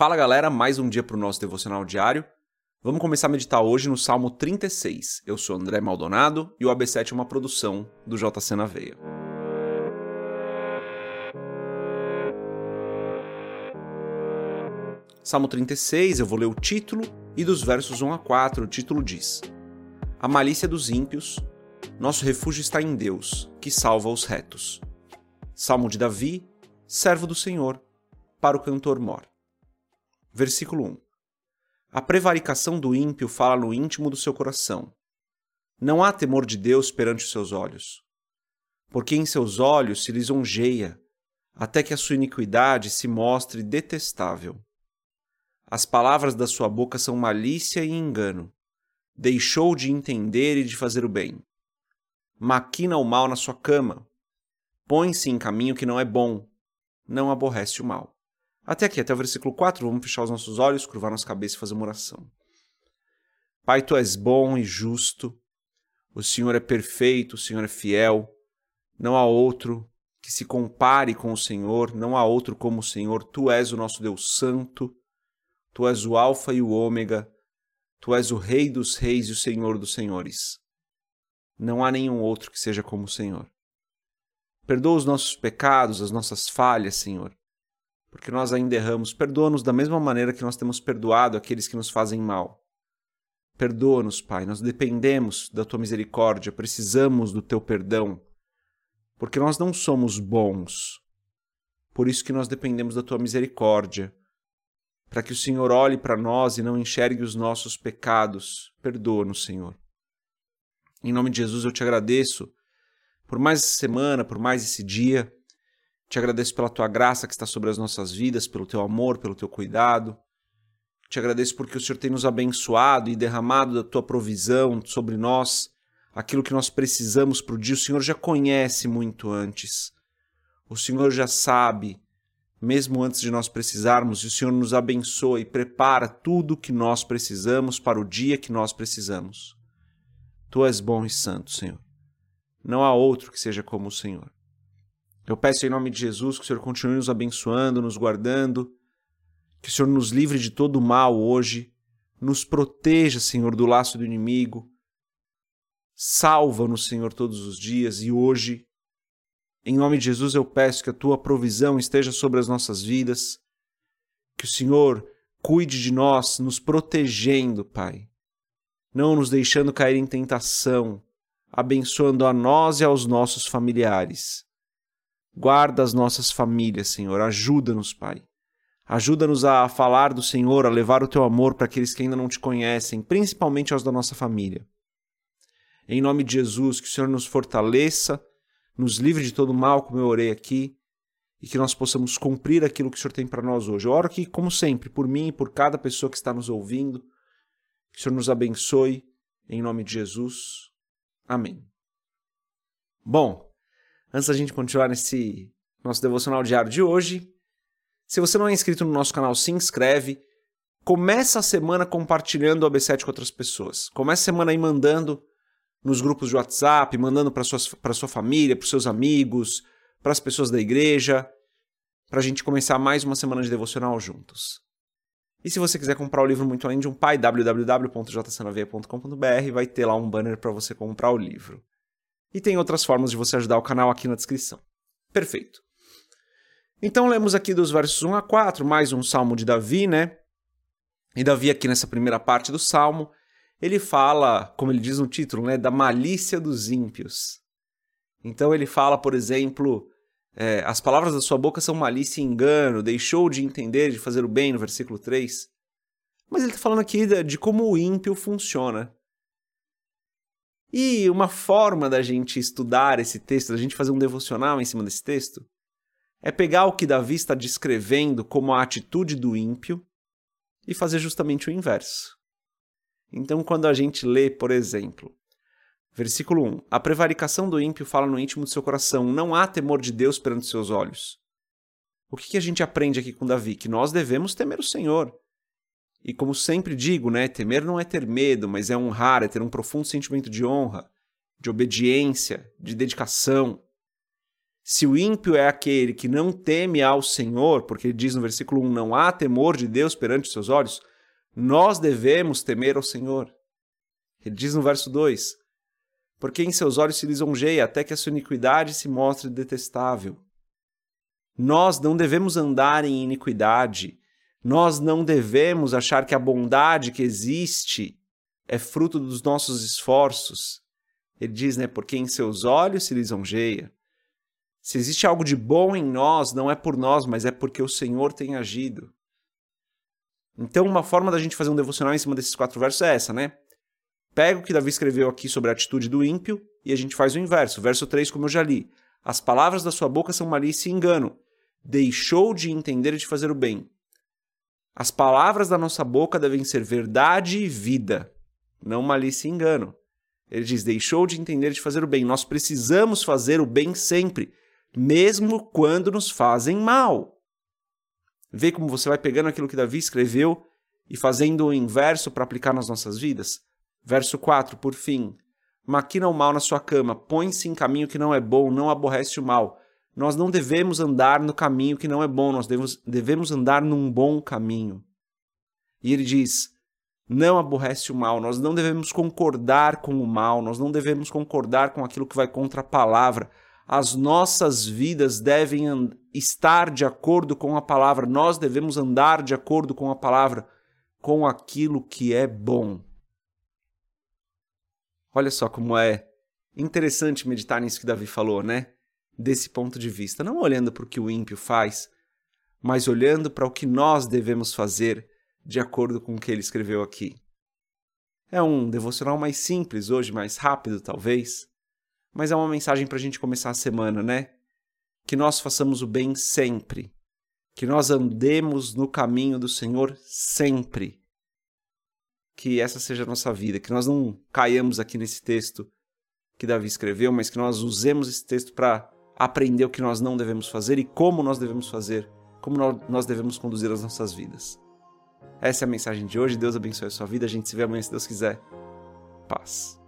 Fala galera, mais um dia para o nosso devocional diário. Vamos começar a meditar hoje no Salmo 36. Eu sou André Maldonado e o AB7 é uma produção do JC na Veia. Salmo 36, eu vou ler o título e dos versos 1 a 4, o título diz: A malícia dos ímpios, nosso refúgio está em Deus, que salva os retos. Salmo de Davi, servo do Senhor, para o cantor mor. Versículo 1. A prevaricação do ímpio fala no íntimo do seu coração. Não há temor de Deus perante os seus olhos. Porque em seus olhos se lisonjeia, até que a sua iniquidade se mostre detestável. As palavras da sua boca são malícia e engano. Deixou de entender e de fazer o bem. Maquina o mal na sua cama. Põe-se em caminho que não é bom. Não aborrece o mal. Até aqui, até o versículo 4, vamos fechar os nossos olhos, curvar nossa cabeça e fazer uma oração. Pai, tu és bom e justo, o Senhor é perfeito, o Senhor é fiel, não há outro que se compare com o Senhor, não há outro como o Senhor, tu és o nosso Deus Santo, tu és o Alfa e o Ômega, tu és o Rei dos Reis e o Senhor dos Senhores. Não há nenhum outro que seja como o Senhor. Perdoa os nossos pecados, as nossas falhas, Senhor porque nós ainda erramos. Perdoa-nos da mesma maneira que nós temos perdoado aqueles que nos fazem mal. Perdoa-nos, Pai, nós dependemos da tua misericórdia, precisamos do teu perdão, porque nós não somos bons. Por isso que nós dependemos da tua misericórdia, para que o Senhor olhe para nós e não enxergue os nossos pecados. Perdoa-nos, Senhor. Em nome de Jesus eu te agradeço por mais essa semana, por mais esse dia. Te agradeço pela tua graça que está sobre as nossas vidas, pelo teu amor, pelo teu cuidado. Te agradeço porque o Senhor tem nos abençoado e derramado da tua provisão sobre nós, aquilo que nós precisamos para o dia. O Senhor já conhece muito antes. O Senhor já sabe, mesmo antes de nós precisarmos, e o Senhor nos abençoa e prepara tudo o que nós precisamos para o dia que nós precisamos. Tu és bom e santo, Senhor. Não há outro que seja como o Senhor. Eu peço em nome de Jesus que o Senhor continue nos abençoando, nos guardando, que o Senhor nos livre de todo mal hoje, nos proteja, Senhor, do laço do inimigo. Salva-nos, Senhor, todos os dias e hoje. Em nome de Jesus eu peço que a tua provisão esteja sobre as nossas vidas, que o Senhor cuide de nós, nos protegendo, Pai, não nos deixando cair em tentação, abençoando a nós e aos nossos familiares. Guarda as nossas famílias, Senhor. Ajuda-nos, Pai. Ajuda-nos a falar do Senhor, a levar o teu amor para aqueles que ainda não te conhecem, principalmente aos da nossa família. Em nome de Jesus, que o Senhor nos fortaleça, nos livre de todo mal, como eu orei aqui, e que nós possamos cumprir aquilo que o Senhor tem para nós hoje. Eu oro aqui, como sempre, por mim e por cada pessoa que está nos ouvindo. Que o Senhor nos abençoe, em nome de Jesus. Amém. Bom, antes da gente continuar nesse nosso devocional diário de hoje, se você não é inscrito no nosso canal, se inscreve. Começa a semana compartilhando o AB7 com outras pessoas. Começa a semana aí mandando nos grupos de WhatsApp, mandando para sua família, para seus amigos, para as pessoas da igreja, para a gente começar mais uma semana de devocional juntos. E se você quiser comprar o livro Muito Além de um Pai, www.jcnaveia.com.br, vai ter lá um banner para você comprar o livro. E tem outras formas de você ajudar o canal aqui na descrição. Perfeito. Então lemos aqui dos versos 1 a 4, mais um salmo de Davi, né? E Davi aqui nessa primeira parte do salmo, ele fala, como ele diz no título, né, da malícia dos ímpios. Então ele fala, por exemplo, é, as palavras da sua boca são malícia e engano, deixou de entender de fazer o bem, no versículo 3. Mas ele está falando aqui de, de como o ímpio funciona. E uma forma da gente estudar esse texto, da gente fazer um devocional em cima desse texto, é pegar o que Davi está descrevendo como a atitude do ímpio e fazer justamente o inverso. Então, quando a gente lê, por exemplo, versículo 1: A prevaricação do ímpio fala no íntimo do seu coração, não há temor de Deus perante seus olhos. O que, a gente aprende aqui com Davi? Que nós devemos temer o Senhor. E como sempre digo, né, temer não é ter medo, mas é honrar, é ter um profundo sentimento de honra, de obediência, de dedicação. Se o ímpio é aquele que não teme ao Senhor, porque ele diz no versículo 1: não há temor de Deus perante os seus olhos, nós devemos temer ao Senhor. Ele diz no verso 2: porque em seus olhos se lisonjeia até que a sua iniquidade se mostre detestável. Nós não devemos andar em iniquidade. Nós não devemos achar que a bondade que existe é fruto dos nossos esforços. Ele diz, né? Porque em seus olhos se lisonjeia. Se existe algo de bom em nós, não é por nós, mas é porque o Senhor tem agido. Então, uma forma da gente fazer um devocional em cima desses quatro versos é essa, né? Pega o que Davi escreveu aqui sobre a atitude do ímpio e a gente faz o inverso. Verso 3, como eu já li. As palavras da sua boca são malícia e engano. Deixou de entender e de fazer o bem. As palavras da nossa boca devem ser verdade e vida, não malícia e engano. Ele diz: deixou de entender de fazer o bem. Nós precisamos fazer o bem sempre, mesmo quando nos fazem mal. Vê como você vai pegando aquilo que Davi escreveu e fazendo o inverso para aplicar nas nossas vidas? Verso 4, por fim. Maquina o mal na sua cama, põe-se em caminho que não é bom, não aborrece o mal. Nós não devemos andar no caminho que não é bom, nós devemos, devemos andar num bom caminho. E ele diz: não aborrece o mal, nós não devemos concordar com o mal, nós não devemos concordar com aquilo que vai contra a palavra. As nossas vidas devem estar de acordo com a palavra, nós devemos andar de acordo com a palavra, com aquilo que é bom. Olha só como é interessante meditar nisso que Davi falou, né? Desse ponto de vista, não olhando para o que o ímpio faz, mas olhando para o que nós devemos fazer de acordo com o que ele escreveu aqui. É um devocional mais simples hoje, mais rápido talvez, mas é uma mensagem para a gente começar a semana, né? Que nós façamos o bem sempre, que nós andemos no caminho do Senhor sempre que essa seja a nossa vida, que nós não caiamos aqui nesse texto que Davi escreveu, mas que nós usemos esse texto para aprender o que nós não devemos fazer e como nós devemos fazer, como nós devemos conduzir as nossas vidas. Essa é a mensagem de hoje. Deus abençoe a sua vida. A gente se vê amanhã se Deus quiser. Paz.